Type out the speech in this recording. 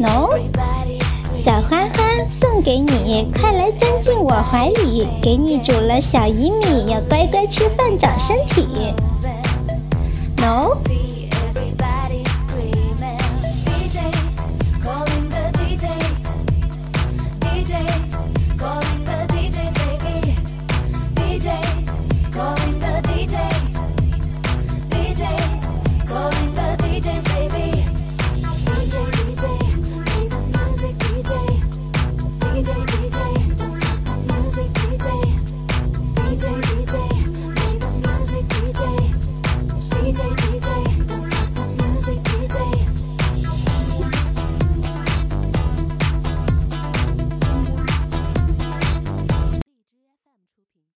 no 小花花送给你快来钻进我怀里给你煮了小薏米要乖乖吃饭长身体。